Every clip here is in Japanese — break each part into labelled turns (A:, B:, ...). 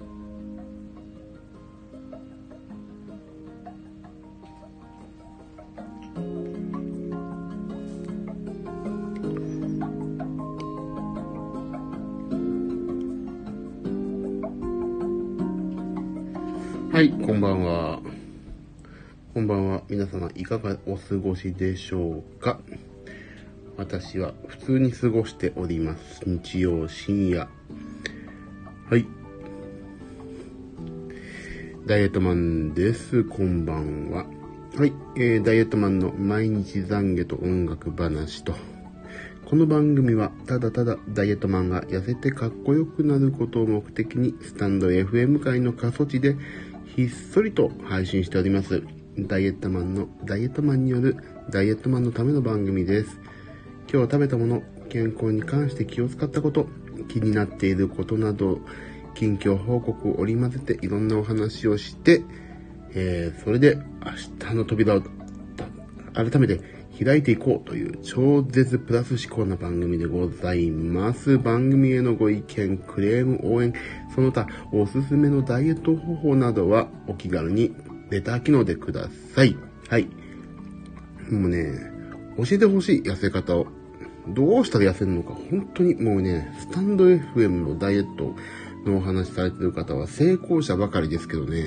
A: はい、こんばんは。こんばんは。皆様、いかがお過ごしでしょうか？私は普通に過ごしております。日曜深夜。ダイエットマンです。こんばんは。はい、えー、ダイエットマンの毎日懺悔と音楽話と、この番組はただただダイエットマンが痩せてかっこよくなることを目的にスタンド FM 界の過疎地でひっそりと配信しております。ダイエットマンのダイエットマンによるダイエットマンのための番組です。今日食べたもの、健康に関して気を使ったこと、気になっていることなど、近況報告を織り交ぜていろんなお話をして、えー、それで明日の扉を改めて開いていこうという超絶プラス思考な番組でございます。番組へのご意見、クレーム、応援、その他おすすめのダイエット方法などはお気軽にレター機能でください。はい。もうね、教えてほしい痩せ方を。どうしたら痩せるのか、本当にもうね、スタンド FM のダイエットのお話されてる方は成功者ばかりですけどね、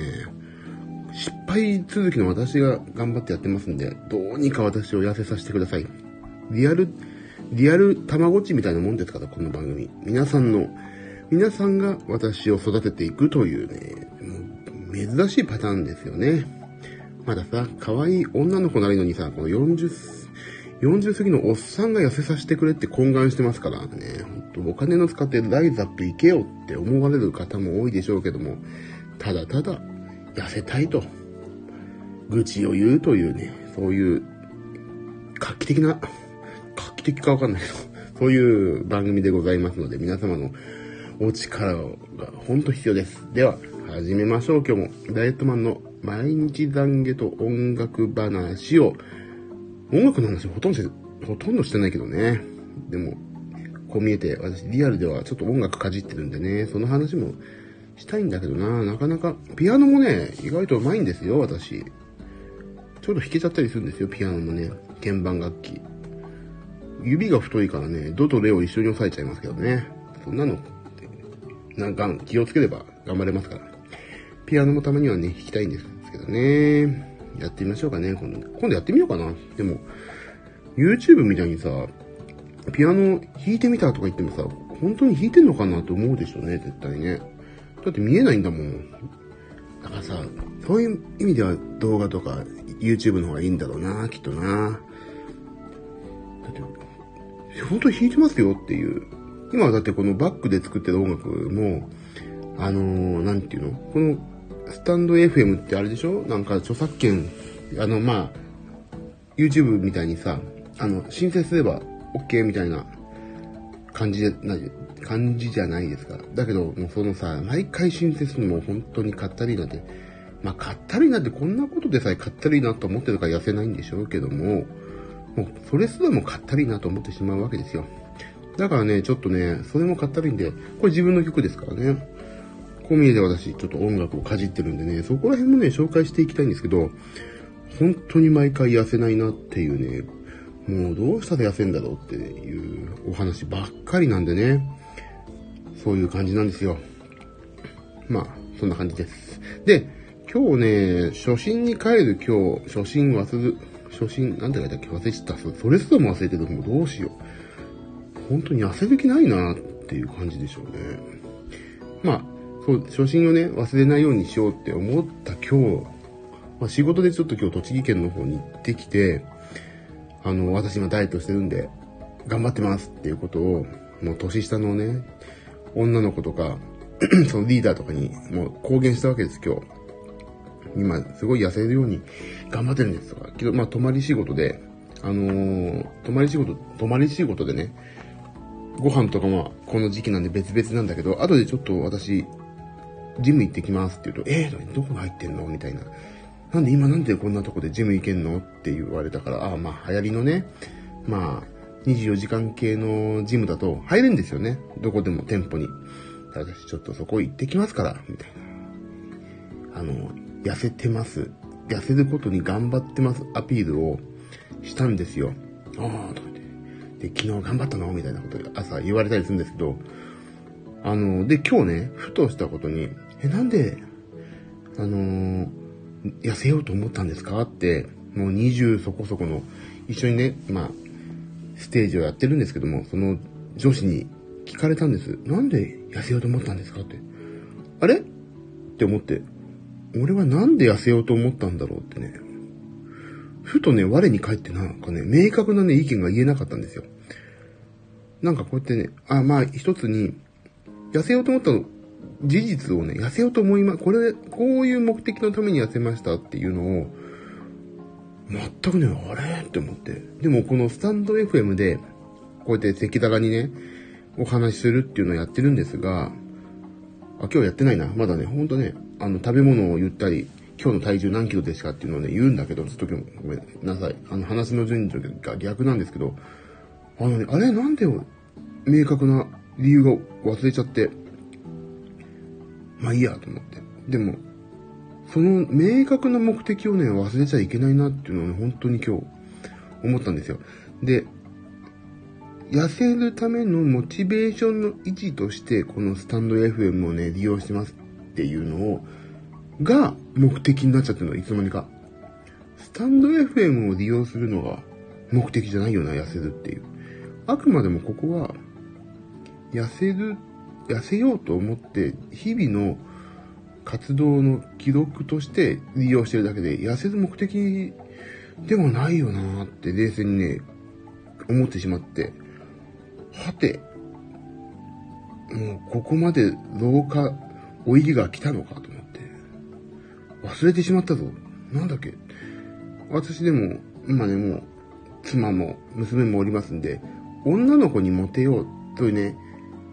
A: 失敗続きの私が頑張ってやってますんで、どうにか私を痩せさせてください。リアル、リアルたまごっちみたいなもんですから、この番組。皆さんの、皆さんが私を育てていくというね、う珍しいパターンですよね。まださ、可愛い女の子なりのにさ、この40、40過ぎのおっさんが痩せさせてくれって懇願してますからね、お金の使ってライズアップ行けよって思われる方も多いでしょうけども、ただただ痩せたいと、愚痴を言うというね、そういう画期的な、画期的かわかんないけど、そういう番組でございますので、皆様のお力が本当必要です。では、始めましょう。今日もダイエットマンの毎日懺悔と音楽話を、音楽の話ほとんど、ほとんどしてないけどね。でも、こう見えて、私リアルではちょっと音楽かじってるんでね、その話もしたいんだけどな、なかなか、ピアノもね、意外と上手いんですよ、私。ちょっと弾けちゃったりするんですよ、ピアノもね。鍵盤楽器。指が太いからね、ドとレを一緒に押さえちゃいますけどね。そんなの、なんか気をつければ頑張れますから。ピアノもたまにはね、弾きたいんですけどね。やってみましょうかね、今度。今度やってみようかな。でも、YouTube みたいにさ、ピアノ弾いてみたとか言ってもさ、本当に弾いてんのかなと思うでしょうね、絶対ね。だって見えないんだもん。だからさ、そういう意味では動画とか YouTube の方がいいんだろうな、きっとな。だって、本当に弾いてますよっていう。今はだってこのバックで作ってる音楽も、あのー、なんていうの？このスタンド FM ってあれでしょ？なんか著作権、あの、まあ、YouTube みたいにさ、あの、申請すれば OK みたいな感じで、な感じじゃないですか。だけど、もうそのさ、毎回申請するのも本当にかったりなって、まあ、かったりなってこんなことでさえかったりなと思ってるから痩せないんでしょうけども、もうそれすらもかったりなと思ってしまうわけですよ。だからね、ちょっとね、それもかったりんで、これ自分の曲ですからね。こう見えて私、ちょっと音楽をかじってるんでね、そこら辺もね、紹介していきたいんですけど、本当に毎回痩せないなっていうね、もうどうしたら痩せんだろうっていうお話ばっかりなんでね、そういう感じなんですよ。まあ、そんな感じです。で、今日ね、初心に帰る今日、初心忘れ、初心、なんて書いたっけ？忘れちゃった。それすらも忘れてる。もうどうしよう。本当に痩せる気ないなっていう感じでしょうね。まあ、そう、初心をね、忘れないようにしようって思った今日、まあ、仕事でちょっと今日栃木県の方に行ってきて、あの、私今ダイエットしてるんで、頑張ってますっていうことを、もう年下のね、女の子とか、そのリーダーとかにもう公言したわけです、今日。今、すごい痩せるように頑張ってるんですとか。けど、まあ、泊まり仕事で、あのー、泊まり仕事、泊まり仕事でね、ご飯とかもこの時期なんで別々なんだけど、後でちょっと私、ジム行ってきますって言うと、えー、どこ入ってんの？みたいな。なんで今なんでこんなとこでジム行けんのって言われたから、ああ、まあ流行りのね、まあ、24時間系のジムだと入るんですよね。どこでも店舗に。私ちょっとそこ行ってきますから、みたいな。あの、痩せてます。痩せることに頑張ってますアピールをしたんですよ。ああ、とか言って。で、昨日頑張ったの？みたいなことで朝言われたりするんですけど、あの、で、今日ね、ふとしたことに、え、なんで、あのー、痩せようと思ったんですか？って、もう20そこそこの、一緒にね、まあ、ステージをやってるんですけども、その女子に聞かれたんです。なんで痩せようと思ったんですか？って。あれ？って思って、俺はなんで痩せようと思ったんだろうってね。ふとね、我に返ってなんかね、明確なね、意見が言えなかったんですよ。なんかこうやってね、あ、まあ一つに、痩せようと思ったの事実をね、痩せようと思いま、これ、こういう目的のために痩せましたっていうのを、全くね、あれ？って思って。でもこのスタンド FM で、こうやって赤裸々にね、お話しするっていうのをやってるんですが、あ、今日やってないな。まだね、ほんとね、あの、食べ物を言ったり、今日の体重何キロですかっていうのをね、言うんだけど、ちょっと今日ごめんなさい。あの、話の順序が逆なんですけど、あのね、あれ？なんで明確な理由が忘れちゃって、まあいいやと思って。でも、その明確な目的をね、忘れちゃいけないなっていうのをね、本当に今日思ったんですよ。で、痩せるためのモチベーションの維持として、このスタンド FM をね、利用してますっていうのを、が目的になっちゃってるの、いつの間にか。スタンド FM を利用するのが目的じゃないよな、痩せるっていう。あくまでもここは、痩せる、痩せようと思って、日々の活動の記録として利用してるだけで、痩せる目的ではないよなって冷静にね、思ってしまって、はて、もうここまで老化、老いが来たのかと思って、忘れてしまったぞ。なんだっけ。私でも、今ね、もう、妻も娘もおりますんで、女の子にモテようというね、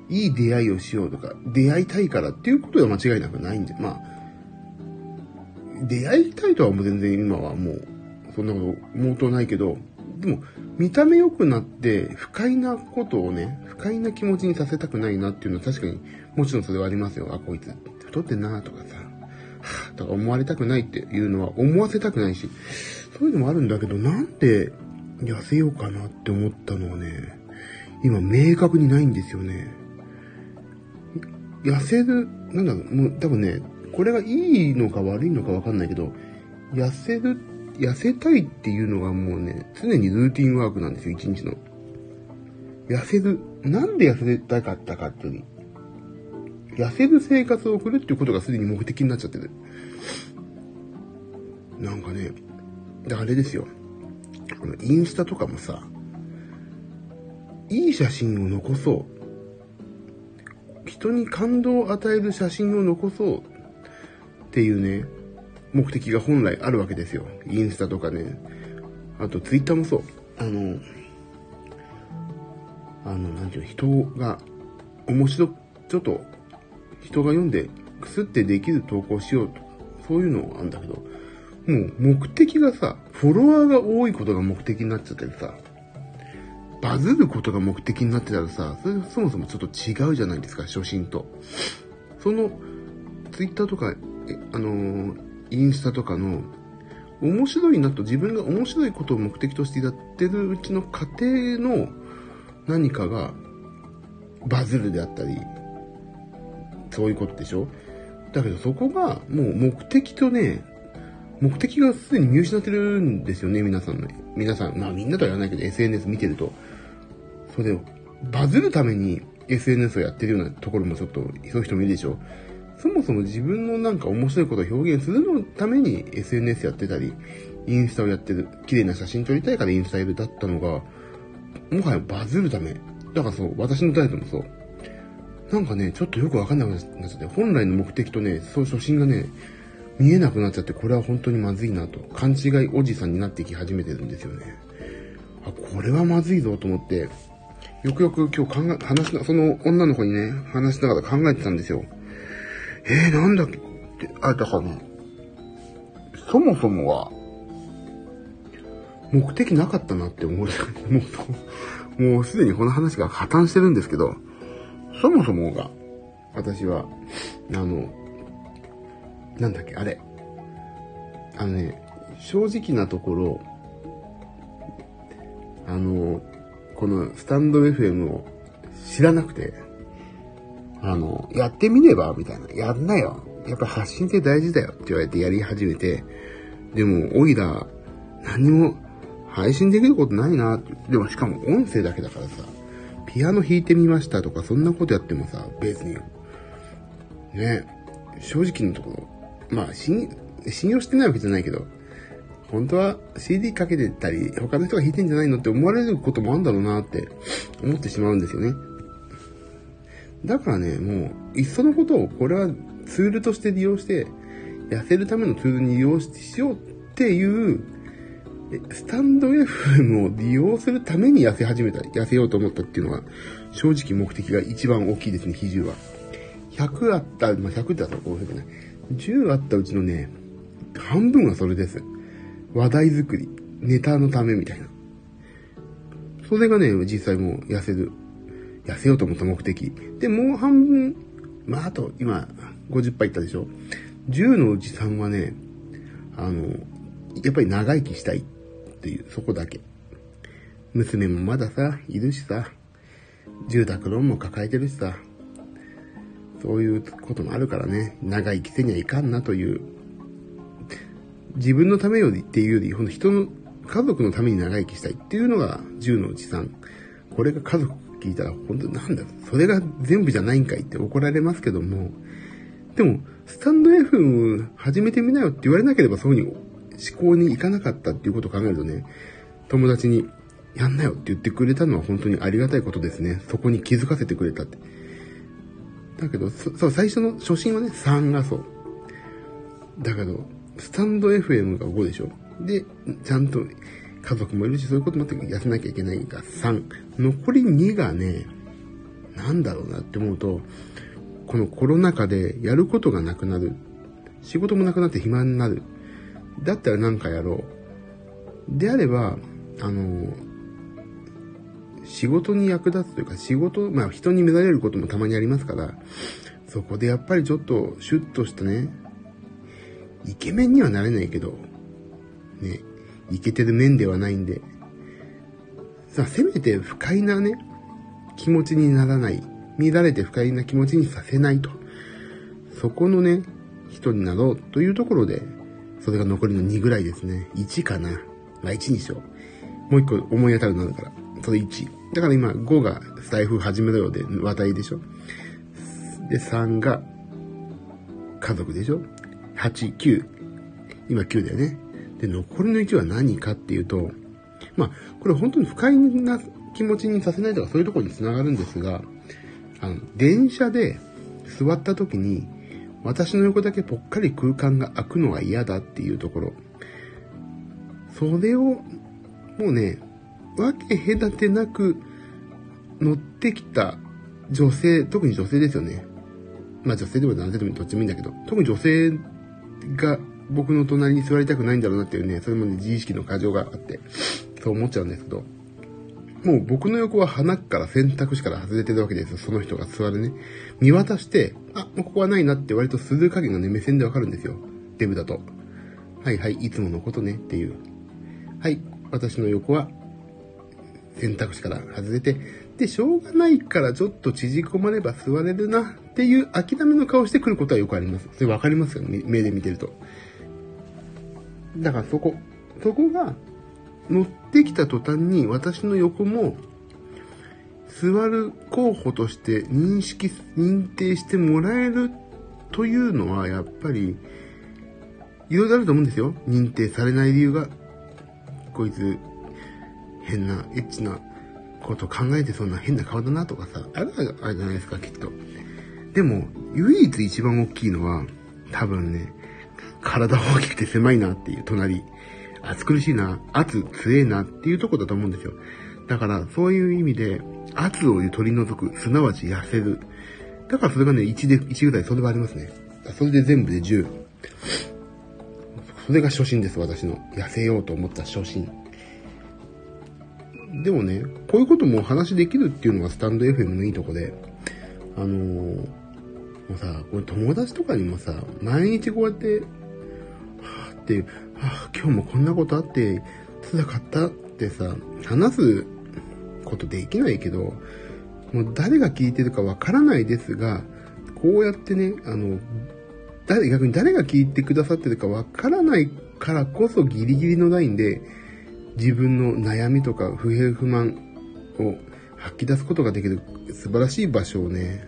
A: いい出会いをしようとか、出会いたいからっていうことは間違いなくないんで、まあ、出会いたいとはもう全然今はもう、そんなこと、毛頭ないけど、でも、見た目良くなって、不快なことをね、不快な気持ちにさせたくないなっていうのは確かに、もちろんそれはありますよ。あ、こいつ、太ってんなとかさ、はぁ、とか思われたくないっていうのは思わせたくないし、そういうのもあるんだけど、なんで痩せようかなって思ったのはね、今明確にないんですよね。痩せる、なんだろう、もう多分ね、これがいいのか悪いのかわかんないけど、痩せる、痩せたいっていうのがもうね、常にルーティンワークなんですよ、一日の。痩せる、なんで痩せたかったかっていうの痩せる生活を送るっていうことがすでに目的になっちゃってる。なんかね、あれですよ。あの、インスタとかもさ、いい写真を残そう。人に感動を与える写真を残そうっていうね、目的が本来あるわけですよ。インスタとかね。あと、ツイッターもそう。あの、あの、なんていうの、人が、面白、ちょっと、人が読んで、くすってできる投稿しようと。そういうのあるんだけど、もう目的がさ、フォロワーが多いことが目的になっちゃってるさ、バズることが目的になってたらさ、それそもそもちょっと違うじゃないですか、初心と。その、ツイッターとか、あの、インスタとかの、面白いなと自分が面白いことを目的としてやってるうちの過程の何かがバズるであったり、そういうことでしょ？だけどそこがもう目的とね、目的がすでに見失ってるんですよね、皆さんの。皆さん、まあみんなとは言わないけど SNS 見てると。それで、バズるために SNS をやってるようなところもちょっと、そういう人もいるでしょ。そもそも自分のなんか面白いことを表現するのために SNS やってたり、インスタをやってる、綺麗な写真撮りたいからインスタやるだったのが、もはやバズるため。だからそう、私のダイエットもそう。なんかね、ちょっとよくわかんなくなっちゃって、本来の目的とね、そう初心がね、見えなくなっちゃって、これは本当にまずいなと、勘違いおじさんになってき始めてるんですよね。あ、これはまずいぞと思って、よくよく今日考え、話しな、その女の子にね、話しながら考えてたんですよ。えー、なんだっけって、あ、だからね、そもそもは、目的なかったなって思う。もう、もうすでにこの話が破綻してるんですけど、そもそもが、私は。あの、なんだっけ、あれ。あのね、正直なところ、あの、このスタンド FM を知らなくて、あの、やってみればみたいな。やんなよ。やっぱ発信って大事だよって言われてやり始めて、でも、おいら、何も配信できることないな。でもしかも音声だけだからさ、ピアノ弾いてみましたとかそんなことやってもさ、別に、ね、正直なところ、まあ、信信用してないわけじゃないけど、本当は CD かけてたり、他の人が弾いてんじゃないのって思われることもあるんだろうなって思ってしまうんですよね。だからね、もう、いっそのことを、これはツールとして利用して、痩せるためのツールに利用しようっていう、スタンド FM を利用するために痩せ始めた、痩せようと思ったっていうのは、正直目的が一番大きいですね、比重は。100あった、まあ、100ってあったらこういうふうない。10あったうちのね、半分はそれです。話題作り、ネタのためみたいな。それがね、実際もう痩せる、痩せようと思った目的。で、もう半分、まあ、あと、今、50杯いったでしょ。10のうち3はね、あの、やっぱり長生きしたいっていう、そこだけ。娘もまださ、いるしさ、住宅ローンも抱えてるしさ、そういうこともあるからね、長生きせにはいかんなという自分のためよりっていうより、ほんと人の、家族のために長生きしたいっていうのが10のうち3。これが家族聞いたら、本当なんだそれが全部じゃないんかいって怒られますけども、でも、スタンド FM 始めてみなよって言われなければそういうふうに思考に行かなかったっていうことを考えるとね、友達に、やんなよって言ってくれたのは本当にありがたいことですね。そこに気づかせてくれたって。だけど、そう、最初の初心はね、3がそう。だけど、スタンド FM が5でしょ。で、ちゃんと家族もいるし、そういうこともあって痩せなきゃいけないが3。残り2がね、なんだろうなって思うと、このコロナ禍でやることがなくなる。仕事もなくなって暇になる。だったら何かやろう。であれば、あの、仕事に役立つというか、仕事、まあ人に目指れることもたまにありますから、そこでやっぱりちょっとシュッとしたね、イケメンにはなれないけど、ね、イケてる面ではないんで、さあ、せめて不快なね、気持ちにならない。乱れて不快な気持ちにさせないと。そこのね、人になろうというところで、それが残りの2ぐらいですね。1かな。まあ1にしよう。もう1個思い当たるのあるから。それ1。だから今5が財布始めろようで話題でしょ？で、3が家族でしょ？8、9。今9だよね。で、残りの1は何かっていうと、まあ、これ本当に不快な気持ちにさせないとかそういうところに繋がるんですが、あの、電車で座った時に、私の横だけぽっかり空間が空くのが嫌だっていうところ。それを、もうね、わけ隔てなく乗ってきた女性、特に女性ですよね。まあ女性でも男性でもどっちもいいんだけど、特に女性が僕の隣に座りたくないんだろうなっていうね、それもね、自意識の過剰があって、そう思っちゃうんですけど、もう僕の横は鼻から選択肢から外れてるわけですよ。その人が座るね。見渡して、あ、もうここはないなって割とする加減がね、目線でわかるんですよ。デブだと。はいはい、いつものことねっていう。はい、私の横は選択肢から外れて、で、しょうがないからちょっと縮こまれば座れるなっていう諦めの顔してくることはよくあります。それわかりますよね、目で見てると。だからそこ、そこが乗ってきた途端に私の横も座る候補として認識、認定してもらえるというのはやっぱりいろいろあると思うんですよ。認定されない理由が。こいつ変な、エッチなこと考えてそんな変な顔だなとかさ、あるあれじゃないですか、きっと。でも、唯一一番大きいのは、多分ね、体大きくて狭いなっていう隣。暑苦しいな、圧強えなっていうとこだと思うんですよ。だから、そういう意味で、圧を取り除く、すなわち痩せる。だからそれがね、1で、1ぐらいそれはありますね。それで全部で10。それが初心です、私の。痩せようと思った初心。でもね、こういうこともお話できるっていうのがスタンド FM のいいとこで、あのー、もうさ、これ友達とかにもさ、毎日こうやって、はぁっていう、はぁ、今日もこんなことあって、辛かったってさ、話すことできないけど、もう誰が聞いてるかわからないですが、こうやってね、あの、誰、逆に誰が聞いてくださってるかわからないからこそギリギリのラインで、自分の悩みとか不平不満を吐き出すことができる素晴らしい場所をね、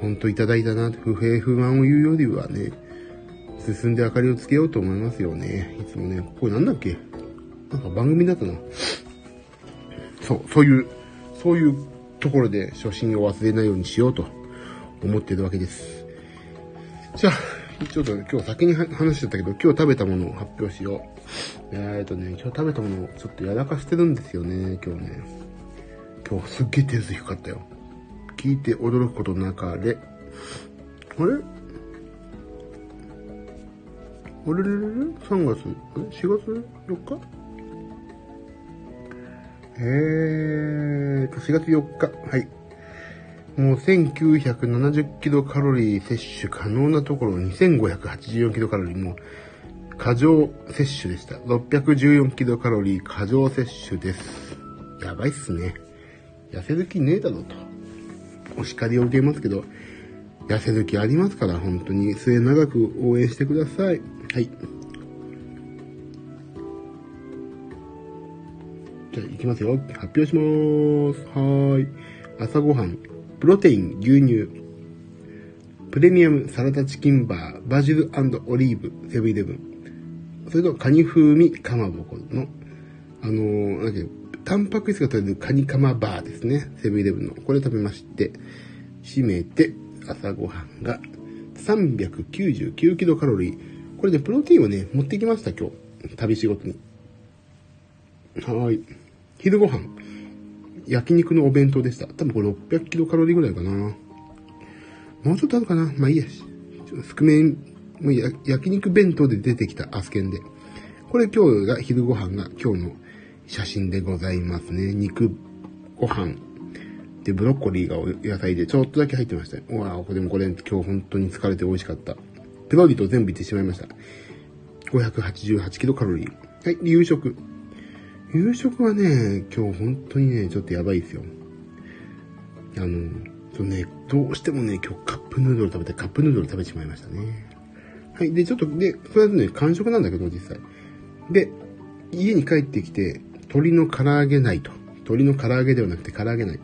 A: ほんといただいたな、不平不満を言うよりはね、進んで明かりをつけようと思いますよね。いつもね、これなんだっけ？なんか番組だったな。そう、そういう、そういうところで初心を忘れないようにしようと思ってるわけです。じゃあ、ちょっと今日先に話しちゃったけど、今日食べたものを発表しよう。えーとね、今日食べたものをちょっとやらかしてるんですよね、今日ね。今日すっげえ点数低かったよ。聞いて驚くことなかれ。あれ？あれ？れ？れれ ?3 月 ?4 月？4日？えーと、4月4日。はい。もう1970キロカロリー摂取可能なところ2584キロカロリーも過剰摂取でした。614キロカロリー過剰摂取です。やばいっすね。痩せる気ねえだろと。お叱りを受けますけど、痩せる気ありますから、本当に末長く応援してください。はい。じゃあ、行きますよ。発表しまーす。はーい。朝ごはん。プロテイン、牛乳。プレミアムサラダチキンバー、バジルオリーブ、セブンイレブン。それと、カニ風味かまぼこの、あのー、なんていうタンパク質が取れるカニカマバーですね。セブンイレブンの。これ食べまして、締めて、朝ごはんが399キロカロリー。これで、プロテインをね、持ってきました、今日。旅仕事に。はい。昼ご飯、焼肉のお弁当でした。多分これ600キロカロリーぐらいかな。もうちょっとあるかなまあいいや。つくめん、もう焼肉弁当で出てきたアスケンで。これ今日が昼ご飯が今日の写真でございますね。肉ご飯。で、ブロッコリーがお野菜でちょっとだけ入ってました。うわぁ、でもこれ今日本当に疲れて美味しかった。ペロリと全部いってしまいました。588キロカロリー。はい、夕食。夕食はね、今日本当にね、ちょっとやばいですよ。あの、そうね、どうしてもね、今日カップヌードル食べて、カップヌードル食べてしまいましたね。はい。で、ちょっと、で、それはね、完食なんだけど、実際。で、家に帰ってきて、鶏の唐揚げないと。鶏の唐揚げではなくて唐揚げない。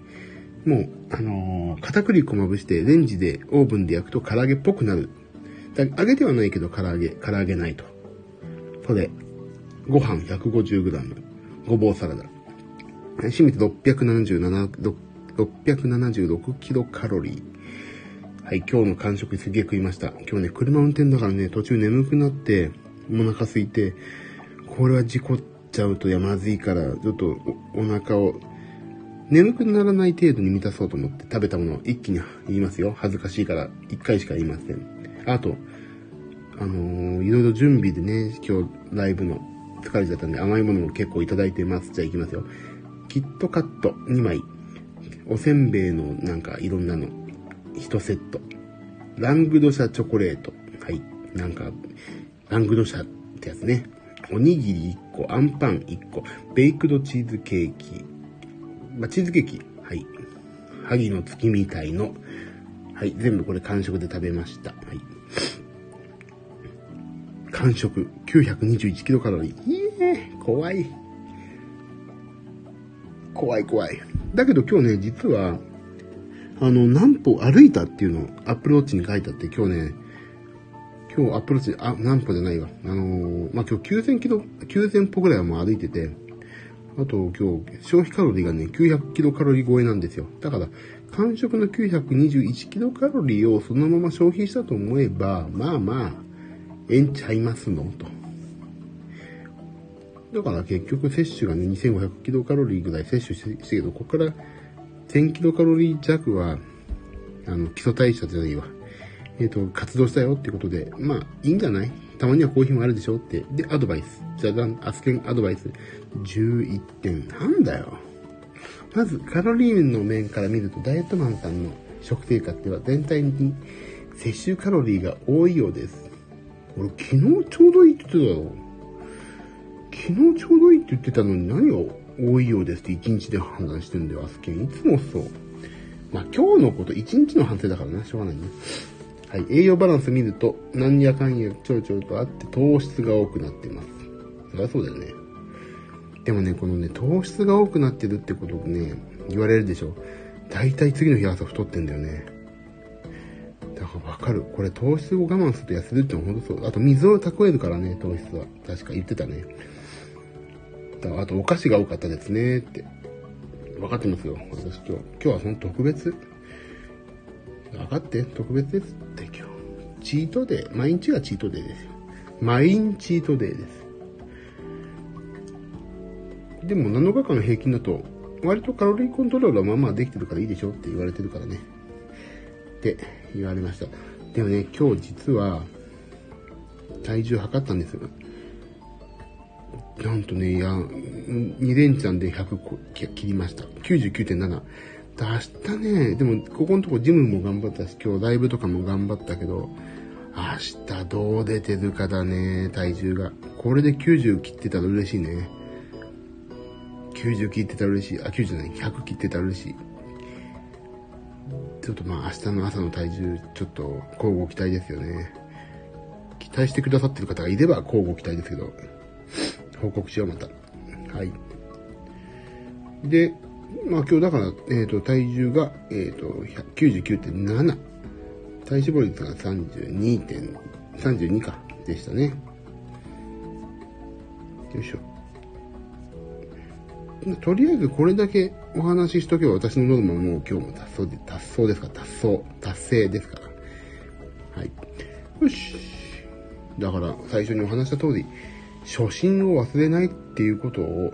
A: もう、あのー、片栗粉まぶしてレンジでオーブンで焼くと唐揚げっぽくなる。だ揚げてはないけど唐揚げ、唐揚げないと。それ、ご飯 150g。ごぼうサラダ。締めて677、676キロカロリー。はい、今日の完食すげえ食いました。今日ね、車運転だからね、途中眠くなって、お腹空いて、これは事故っちゃうとやまずいから、ちょっとお腹を、眠くならない程度に満たそうと思って食べたものを一気に言いますよ。恥ずかしいから一回しか言いません。あと、あのー、いろいろ準備でね、今日ライブの疲れちゃったんで甘いものも結構いただいてます。じゃあ行きますよ。キットカット2枚。おせんべいのなんかいろんなの。1セット。ラングドシャチョコレート。はい。なんか、ラングドシャってやつね。おにぎり1個、アンパン1個、ベイクドチーズケーキ。まあ、チーズケーキ。はい。萩の月みたいの。はい。全部これ完食で食べました。はい。完食921キロカロリー。いえ怖い。怖い怖い。だけど今日ね、実は、あの、何歩歩いたっていうのをアップルウォッチに書いてあって、今日ね、今日アップルウォッチ、あ、何歩じゃないわ。あのー、まあ、今日9000キロ、9000歩ぐらいはもう歩いてて、あと今日消費カロリーがね、900キロカロリー超えなんですよ。だから、完食の921キロカロリーをそのまま消費したと思えば、まあまあ、えんちゃいますの？と。だから結局摂取がね、2500キロカロリーぐらい摂取してけど、ここから1000キロカロリー弱は、あの、基礎代謝じゃないわ。えっ、ー、と、活動したよってことで、まあ、いいんじゃない？たまにはコーヒーもあるでしょって。で、アドバイス。じゃあ、アスケンアドバイス。11点。なんだよ。まず、カロリーの面から見ると、ダイエットマンさんの食生活では全体に摂取カロリーが多いようです。俺昨日ちょうどいいって言ってたよ。昨日ちょうどいいって言ってたのに何が多いようですって1日で判断してんだよ、アスケン。いつもそう。まあ今日のこと1日の反省だからな、しょうがないね。はい。栄養バランス見ると、何やかんやちょろちょろとあって糖質が多くなってます。そりゃそうだよね。でもね、このね、糖質が多くなってるってことをね、言われるでしょ。大体次の日朝太ってんだよね。だからわかる。これ糖質を我慢すると痩せるってのは本当そう。あと水を蓄えるからね、糖質は。確か言ってたね。あとお菓子が多かったですねって。分かってますよ。私今日。今日は本当特別。分かって特別ですって今日。チートデー。毎日がチートデーですよ。毎日チートデーです。でも7日間の平均だと、割とカロリーコントロールはまあまあできてるからいいでしょって言われてるからね。って言われました。でもね、今日実は、体重測ったんですよ。なんとね、いや、2連チャンで100切りました。99.7。明日ね、でも、ここのとこジムも頑張ったし、今日ライブとかも頑張ったけど、明日どう出てるかだね、体重が。これで90切ってたら嬉しいね。90切ってたら嬉しい。あ、90じゃない、100切ってたら嬉しい。ちょっとまあ明日の朝の体重、ちょっと交互期待ですよね。期待してくださってる方がいれば交互期待ですけど、報告しようまた。はい。で、まあ今日だから、えっ、ー、と、体重が、えっ、ー、と、99.7。体脂肪率が 32. 32か、でしたね。とりあえずこれだけお話ししとけば私のノルマもう今日も達成で、達成ですか達成、達成ですから。はい。よし。だから最初にお話した通り、初心を忘れないっていうことを、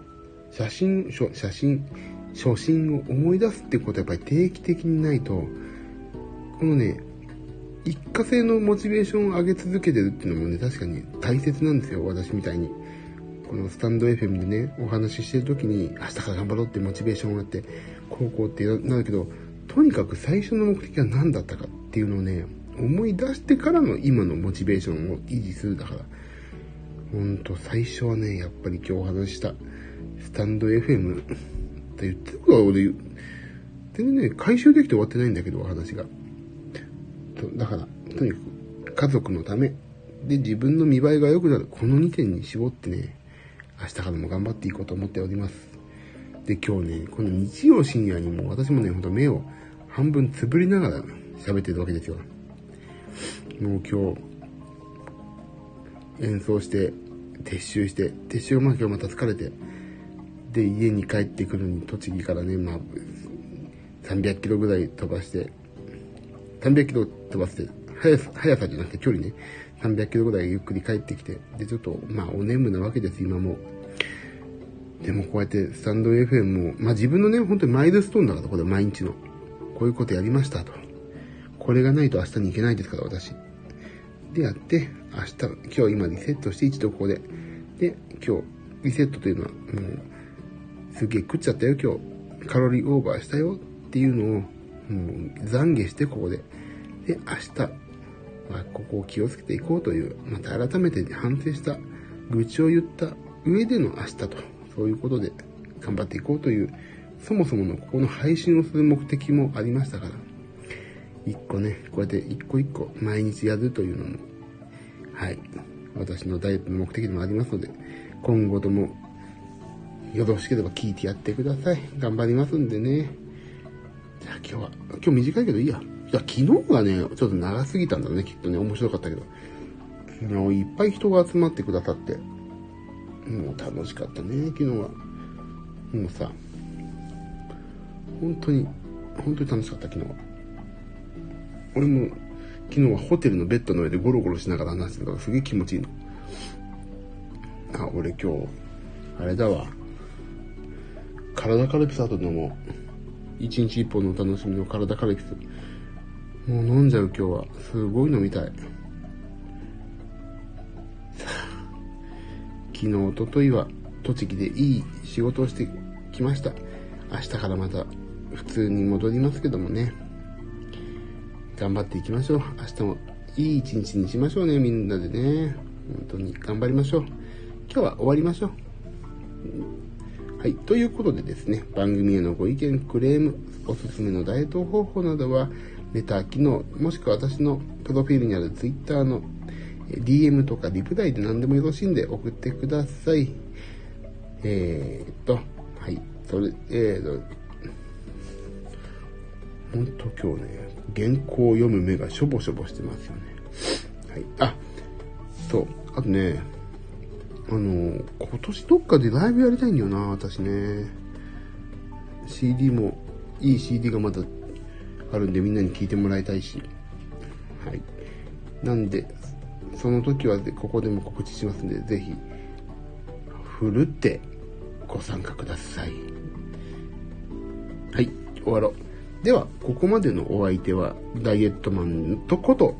A: 写真、写真、初心を思い出すってことはやっぱり定期的にないと、このね、一過性のモチベーションを上げ続けてるっていうのもね、確かに大切なんですよ、私みたいに。このスタンド FM でね、お話ししてる時に、明日から頑張ろうってモチベーションがあって、こうこうってなるけど、とにかく最初の目的は何だったかっていうのをね、思い出してからの今のモチベーションを維持するだから。ほんと最初はね、やっぱり今日お話しした、スタンド FM って言ってるから俺、全然ね、回収できて終わってないんだけど、お話が。だから、とにかく家族のため、で、自分の見栄えが良くなる、この2点に絞ってね、明日からも頑張っていこうと思っております。で、今日ね、この日曜深夜にも私もね、ほんと目を半分つぶりながら喋ってるわけですよ。もう今日、演奏して、撤収して、撤収がまあ今日また疲れて、で、家に帰ってくるのに栃木からね、まあ、300キロぐらい飛ばして、300キロ飛ばして、速さ、速さじゃなくて距離ね、300キロぐらいゆっくり帰ってきて、で、ちょっと、まあ、お眠なわけです、今も。でもこうやってスタンド FM も、まあ自分のね、本当にマイルストーンだから、これ毎日の。こういうことやりましたと。これがないと明日に行けないですから、私。でやって、明日、今日今リセットして一度ここで。で、今日、リセットというのは、もう、すげえ食っちゃったよ、今日。カロリーオーバーしたよっていうのを、もう懺悔してここで。で、明日、まあ、ここを気をつけていこうという、また改めて反省した、愚痴を言った上での明日と、そういうことで頑張っていこうという、そもそものここの配信をする目的もありましたから、一個ね、こうやって一個一個毎日やるというのも、はい、私のダイエットの目的でもありますので、今後ともよろしければ聞いてやってください。頑張りますんでね。じゃあ今日は、今日短いけどいいや。や、昨日がね、ちょっと長すぎたんだね、きっとね、面白かったけど。昨日いっぱい人が集まってくださって、もう楽しかったね、昨日は。もうさ、本当に、本当に楽しかった、昨日は。俺も、昨日はホテルのベッドの上でゴロゴロしながら話してたからすげえ気持ちいいの。あ、俺今日、あれだわ。体カルピス後でも、一日一本の楽しみの体カルピス。もう飲んじゃう今日は。すごい飲みたい。昨日、おとといは栃木でいい仕事をしてきました。明日からまた普通に戻りますけどもね。頑張っていきましょう。明日もいい一日にしましょうね、みんなでね。本当に頑張りましょう。今日は終わりましょう。はい。ということでですね、番組へのご意見、クレーム、おすすめのダイエット方法などは、レター機能、もしくは私のプロフィールにある Twitter の DM とかリプライで何でもよろしいんで送ってください。えー、っと、はい。それ、えー、と、ほんと今日ね、原稿を読む目がしょぼしょぼしてますよね。はい。あ、そう。あとね、あの、今年どっかでライブやりたいんだよな、私ね。CD も、いい CD がまだあるんでみんなに聞いてもらいたいし。はい。なんで、その時はここでも告知しますんで、ぜひ、ふるってご参加ください。はい、終わろう。では、ここまでのお相手は、ダイエットマンとこと、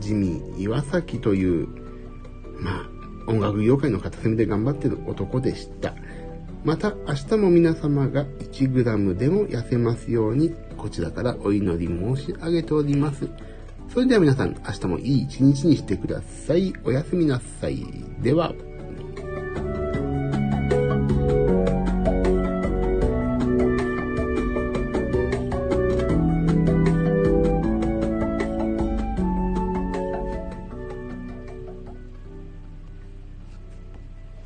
A: ジミー岩崎という、まあ、音楽業界の片隅で頑張ってる男でした。また明日も皆様が 1g でも痩せますように、こちらからお祈り申し上げております。それでは皆さん、明日もいい一日にしてください。おやすみなさい。では。